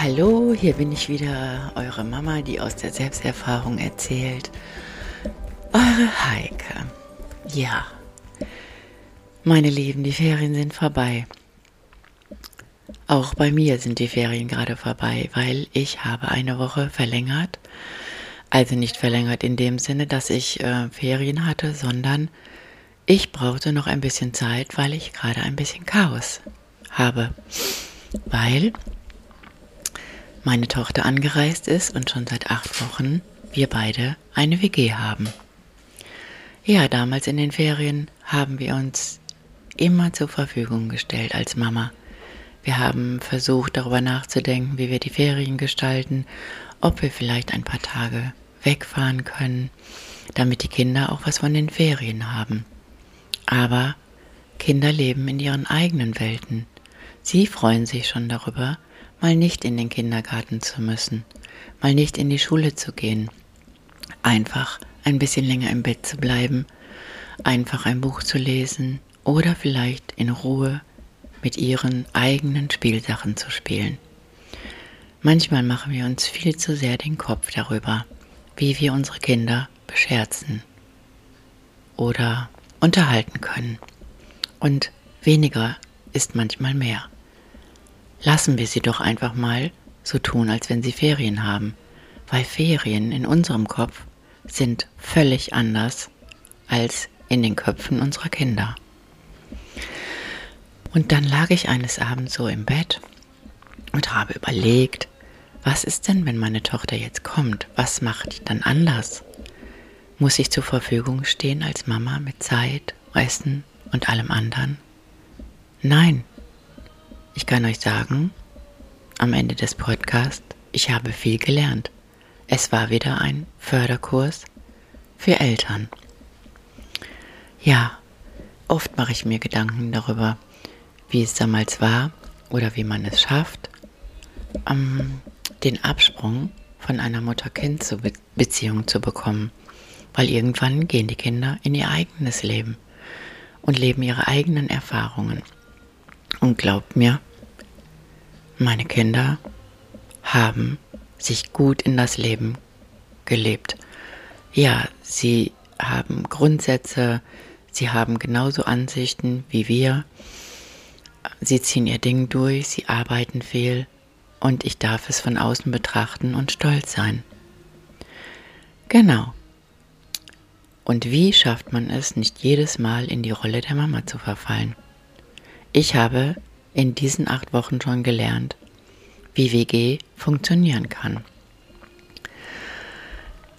Hallo, hier bin ich wieder, eure Mama, die aus der Selbsterfahrung erzählt. Eure Heike. Ja, meine Lieben, die Ferien sind vorbei. Auch bei mir sind die Ferien gerade vorbei, weil ich habe eine Woche verlängert. Also nicht verlängert in dem Sinne, dass ich äh, Ferien hatte, sondern ich brauchte noch ein bisschen Zeit, weil ich gerade ein bisschen Chaos habe. Weil meine Tochter angereist ist und schon seit acht Wochen wir beide eine WG haben. Ja, damals in den Ferien haben wir uns immer zur Verfügung gestellt als Mama. Wir haben versucht darüber nachzudenken, wie wir die Ferien gestalten, ob wir vielleicht ein paar Tage wegfahren können, damit die Kinder auch was von den Ferien haben. Aber Kinder leben in ihren eigenen Welten. Sie freuen sich schon darüber, mal nicht in den Kindergarten zu müssen, mal nicht in die Schule zu gehen, einfach ein bisschen länger im Bett zu bleiben, einfach ein Buch zu lesen oder vielleicht in Ruhe mit ihren eigenen Spielsachen zu spielen. Manchmal machen wir uns viel zu sehr den Kopf darüber, wie wir unsere Kinder bescherzen oder unterhalten können. Und weniger ist manchmal mehr. Lassen wir sie doch einfach mal so tun, als wenn sie Ferien haben, weil Ferien in unserem Kopf sind völlig anders als in den Köpfen unserer Kinder. Und dann lag ich eines Abends so im Bett und habe überlegt, was ist denn, wenn meine Tochter jetzt kommt? Was macht ich dann anders? Muss ich zur Verfügung stehen als Mama mit Zeit, Essen und allem anderen? Nein, ich kann euch sagen, am Ende des Podcasts, ich habe viel gelernt. Es war wieder ein Förderkurs für Eltern. Ja, oft mache ich mir Gedanken darüber, wie es damals war oder wie man es schafft, ähm, den Absprung von einer Mutter-Kind-Beziehung zu bekommen. Weil irgendwann gehen die Kinder in ihr eigenes Leben und leben ihre eigenen Erfahrungen. Und glaubt mir, meine Kinder haben sich gut in das Leben gelebt. Ja, sie haben Grundsätze, sie haben genauso Ansichten wie wir. Sie ziehen ihr Ding durch, sie arbeiten viel und ich darf es von außen betrachten und stolz sein. Genau. Und wie schafft man es, nicht jedes Mal in die Rolle der Mama zu verfallen? Ich habe in diesen acht Wochen schon gelernt, wie WG funktionieren kann.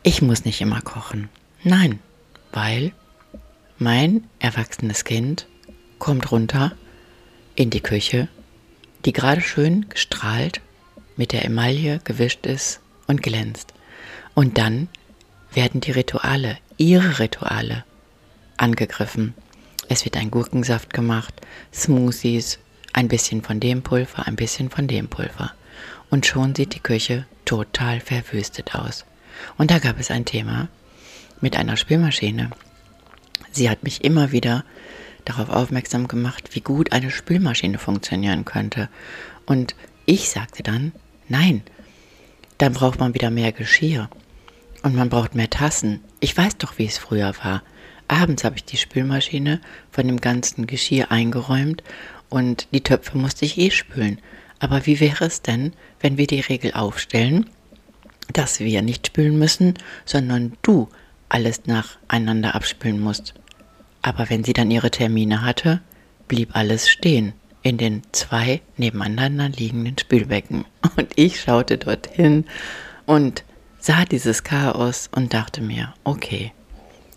Ich muss nicht immer kochen. Nein, weil mein erwachsenes Kind kommt runter in die Küche, die gerade schön gestrahlt mit der Emaille gewischt ist und glänzt. Und dann werden die Rituale, ihre Rituale, angegriffen. Es wird ein Gurkensaft gemacht, Smoothies, ein bisschen von dem Pulver, ein bisschen von dem Pulver. Und schon sieht die Küche total verwüstet aus. Und da gab es ein Thema mit einer Spülmaschine. Sie hat mich immer wieder darauf aufmerksam gemacht, wie gut eine Spülmaschine funktionieren könnte. Und ich sagte dann, nein, dann braucht man wieder mehr Geschirr. Und man braucht mehr Tassen. Ich weiß doch, wie es früher war. Abends habe ich die Spülmaschine von dem ganzen Geschirr eingeräumt und die Töpfe musste ich eh spülen. Aber wie wäre es denn, wenn wir die Regel aufstellen, dass wir nicht spülen müssen, sondern du alles nacheinander abspülen musst? Aber wenn sie dann ihre Termine hatte, blieb alles stehen in den zwei nebeneinander liegenden Spülbecken. Und ich schaute dorthin und sah dieses Chaos und dachte mir, okay,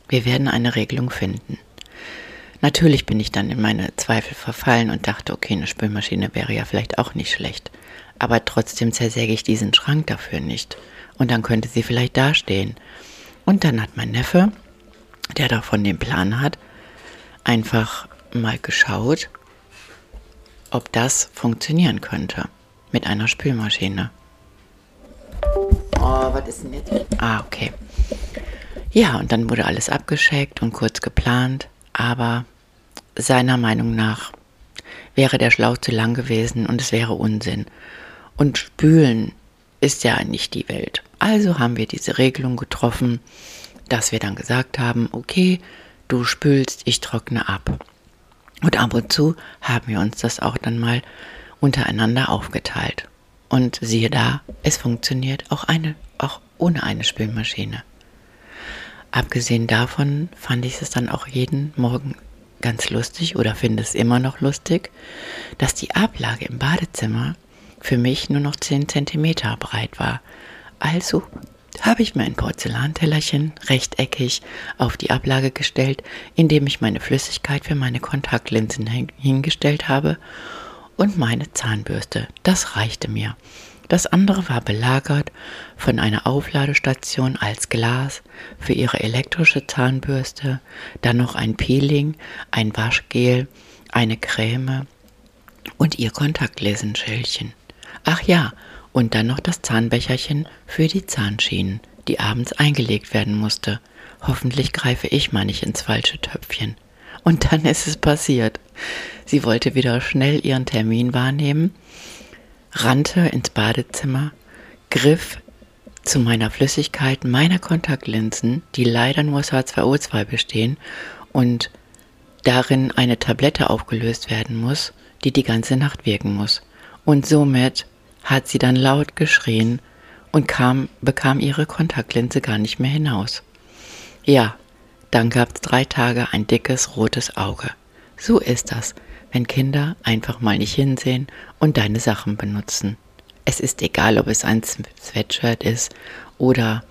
wir werden eine Regelung finden. Natürlich bin ich dann in meine Zweifel verfallen und dachte, okay, eine Spülmaschine wäre ja vielleicht auch nicht schlecht. Aber trotzdem zersäge ich diesen Schrank dafür nicht. Und dann könnte sie vielleicht dastehen. Und dann hat mein Neffe, der davon den Plan hat, einfach mal geschaut, ob das funktionieren könnte mit einer Spülmaschine. Oh, was ist denn jetzt? Ah, okay. Ja, und dann wurde alles abgescheckt und kurz geplant, aber seiner Meinung nach wäre der Schlauch zu lang gewesen und es wäre Unsinn. Und spülen ist ja nicht die Welt. Also haben wir diese Regelung getroffen, dass wir dann gesagt haben, okay, du spülst, ich trockne ab. Und ab und zu haben wir uns das auch dann mal untereinander aufgeteilt. Und siehe da, es funktioniert auch eine, auch ohne eine Spülmaschine. Abgesehen davon fand ich es dann auch jeden Morgen ganz lustig oder finde es immer noch lustig, dass die Ablage im Badezimmer für mich nur noch 10 cm breit war. Also habe ich mir ein Porzellantellerchen rechteckig auf die Ablage gestellt, indem ich meine Flüssigkeit für meine Kontaktlinsen hingestellt habe und meine Zahnbürste. Das reichte mir. Das andere war belagert von einer Aufladestation als Glas für ihre elektrische Zahnbürste, dann noch ein Peeling, ein Waschgel, eine Creme und ihr Kontaktlesenschälchen. Ach ja, und dann noch das Zahnbecherchen für die Zahnschienen, die abends eingelegt werden musste. Hoffentlich greife ich mal nicht ins falsche Töpfchen. Und dann ist es passiert. Sie wollte wieder schnell ihren Termin wahrnehmen rannte ins Badezimmer, griff zu meiner Flüssigkeit meiner Kontaktlinsen, die leider nur aus H2O2 bestehen und darin eine Tablette aufgelöst werden muss, die die ganze Nacht wirken muss. Und somit hat sie dann laut geschrien und kam, bekam ihre Kontaktlinse gar nicht mehr hinaus. Ja, dann gab's drei Tage ein dickes rotes Auge. So ist das, wenn Kinder einfach mal nicht hinsehen und deine Sachen benutzen. Es ist egal, ob es ein Sweatshirt ist oder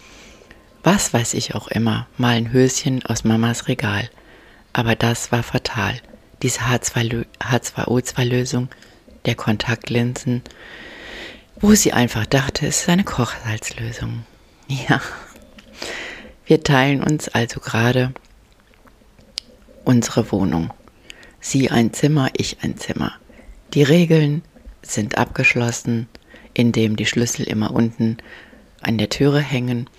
was weiß ich auch immer, mal ein Höschen aus Mamas Regal. Aber das war fatal. Diese H2O2-Lösung der Kontaktlinsen, wo sie einfach dachte, es ist eine Kochsalzlösung. Ja. Wir teilen uns also gerade unsere Wohnung. Sie ein Zimmer, ich ein Zimmer. Die Regeln sind abgeschlossen, indem die Schlüssel immer unten an der Türe hängen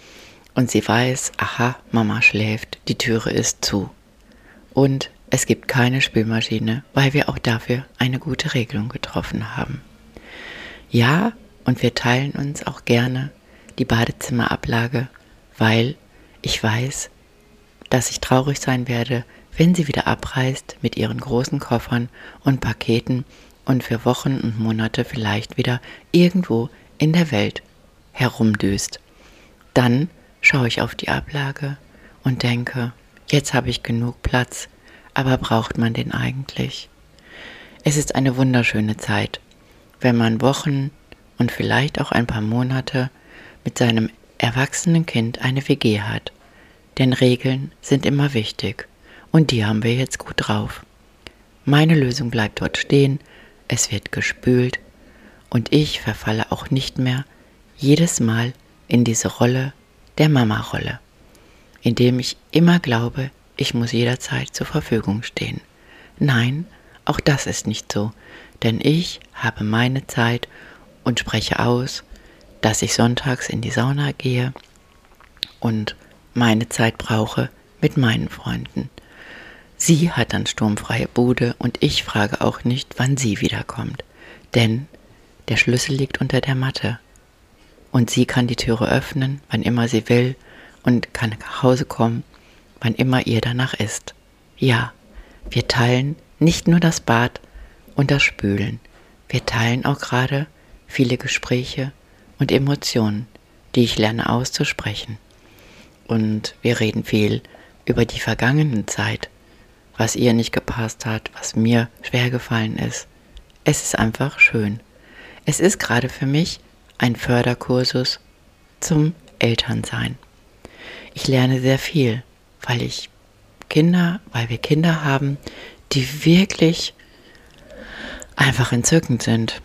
und sie weiß, aha, Mama schläft, die Türe ist zu. Und es gibt keine Spülmaschine, weil wir auch dafür eine gute Regelung getroffen haben. Ja, und wir teilen uns auch gerne die Badezimmerablage, weil ich weiß, dass ich traurig sein werde, wenn sie wieder abreist mit ihren großen Koffern und Paketen und für Wochen und Monate vielleicht wieder irgendwo in der Welt herumdüst. Dann schaue ich auf die Ablage und denke, jetzt habe ich genug Platz, aber braucht man den eigentlich? Es ist eine wunderschöne Zeit, wenn man Wochen und vielleicht auch ein paar Monate mit seinem erwachsenen Kind eine WG hat. Denn Regeln sind immer wichtig und die haben wir jetzt gut drauf. Meine Lösung bleibt dort stehen, es wird gespült und ich verfalle auch nicht mehr jedes Mal in diese Rolle der Mama-Rolle, indem ich immer glaube, ich muss jederzeit zur Verfügung stehen. Nein, auch das ist nicht so, denn ich habe meine Zeit und spreche aus, dass ich sonntags in die Sauna gehe und meine Zeit brauche mit meinen Freunden. Sie hat dann sturmfreie Bude und ich frage auch nicht, wann sie wiederkommt, denn der Schlüssel liegt unter der Matte und sie kann die Türe öffnen, wann immer sie will und kann nach Hause kommen, wann immer ihr danach ist. Ja, wir teilen nicht nur das Bad und das Spülen, wir teilen auch gerade viele Gespräche und Emotionen, die ich lerne auszusprechen. Und wir reden viel über die vergangene Zeit was ihr nicht gepasst hat, was mir schwer gefallen ist. Es ist einfach schön. Es ist gerade für mich ein Förderkursus zum Elternsein. Ich lerne sehr viel, weil ich Kinder, weil wir Kinder haben, die wirklich einfach entzückend sind,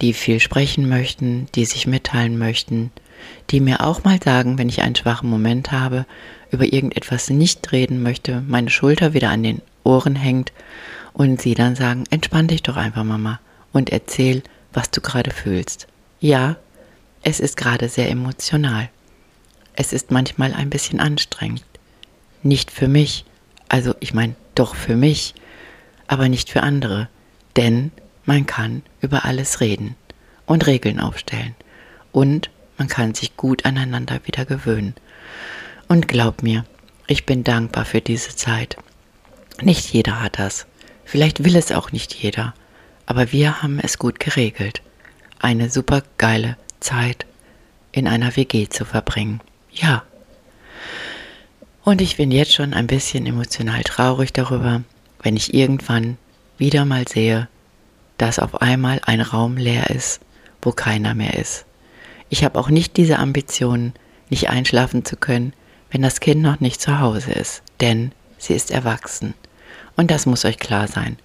die viel sprechen möchten, die sich mitteilen möchten, die mir auch mal sagen, wenn ich einen schwachen Moment habe, über irgendetwas nicht reden möchte, meine Schulter wieder an den Ohren hängt und sie dann sagen, entspann dich doch einfach, Mama, und erzähl, was du gerade fühlst. Ja, es ist gerade sehr emotional. Es ist manchmal ein bisschen anstrengend. Nicht für mich, also ich meine doch für mich, aber nicht für andere, denn man kann über alles reden und Regeln aufstellen und man kann sich gut aneinander wieder gewöhnen. Und glaub mir, ich bin dankbar für diese Zeit. Nicht jeder hat das. Vielleicht will es auch nicht jeder. Aber wir haben es gut geregelt. Eine super geile Zeit in einer WG zu verbringen. Ja. Und ich bin jetzt schon ein bisschen emotional traurig darüber, wenn ich irgendwann wieder mal sehe, dass auf einmal ein Raum leer ist, wo keiner mehr ist. Ich habe auch nicht diese Ambitionen, nicht einschlafen zu können, wenn das Kind noch nicht zu Hause ist, denn sie ist erwachsen. Und das muss euch klar sein.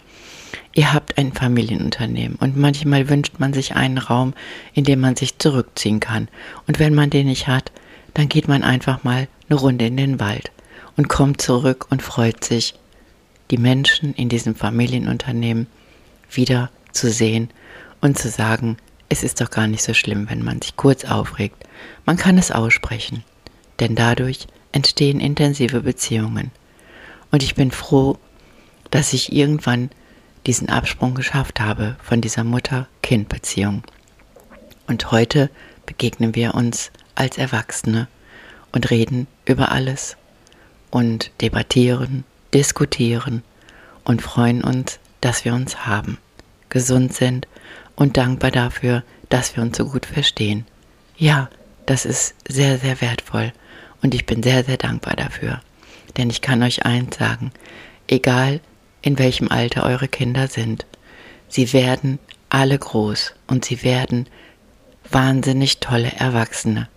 Ihr habt ein Familienunternehmen und manchmal wünscht man sich einen Raum, in dem man sich zurückziehen kann. Und wenn man den nicht hat, dann geht man einfach mal eine Runde in den Wald und kommt zurück und freut sich, die Menschen in diesem Familienunternehmen wieder zu sehen und zu sagen, es ist doch gar nicht so schlimm, wenn man sich kurz aufregt. Man kann es aussprechen, denn dadurch entstehen intensive Beziehungen. Und ich bin froh, dass ich irgendwann diesen Absprung geschafft habe von dieser Mutter-Kind-Beziehung. Und heute begegnen wir uns als Erwachsene und reden über alles und debattieren, diskutieren und freuen uns, dass wir uns haben, gesund sind und dankbar dafür, dass wir uns so gut verstehen. Ja, das ist sehr, sehr wertvoll und ich bin sehr, sehr dankbar dafür. Denn ich kann euch eins sagen, egal in welchem Alter eure Kinder sind, sie werden alle groß und sie werden wahnsinnig tolle Erwachsene.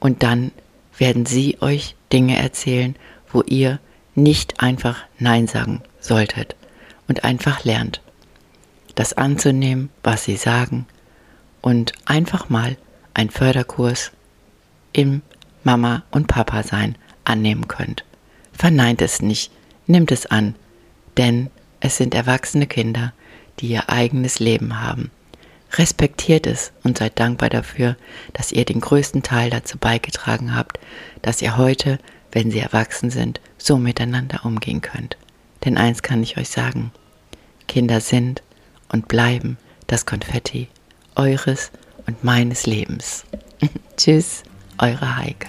Und dann werden sie euch Dinge erzählen, wo ihr nicht einfach Nein sagen solltet und einfach lernt, das anzunehmen, was sie sagen und einfach mal einen Förderkurs im Mama und Papa sein annehmen könnt. Verneint es nicht, nimmt es an, denn es sind erwachsene Kinder, die ihr eigenes Leben haben. Respektiert es und seid dankbar dafür, dass ihr den größten Teil dazu beigetragen habt, dass ihr heute, wenn sie erwachsen sind, so miteinander umgehen könnt. Denn eins kann ich euch sagen, Kinder sind und bleiben das Konfetti eures und meines Lebens. Tschüss, eure Heike.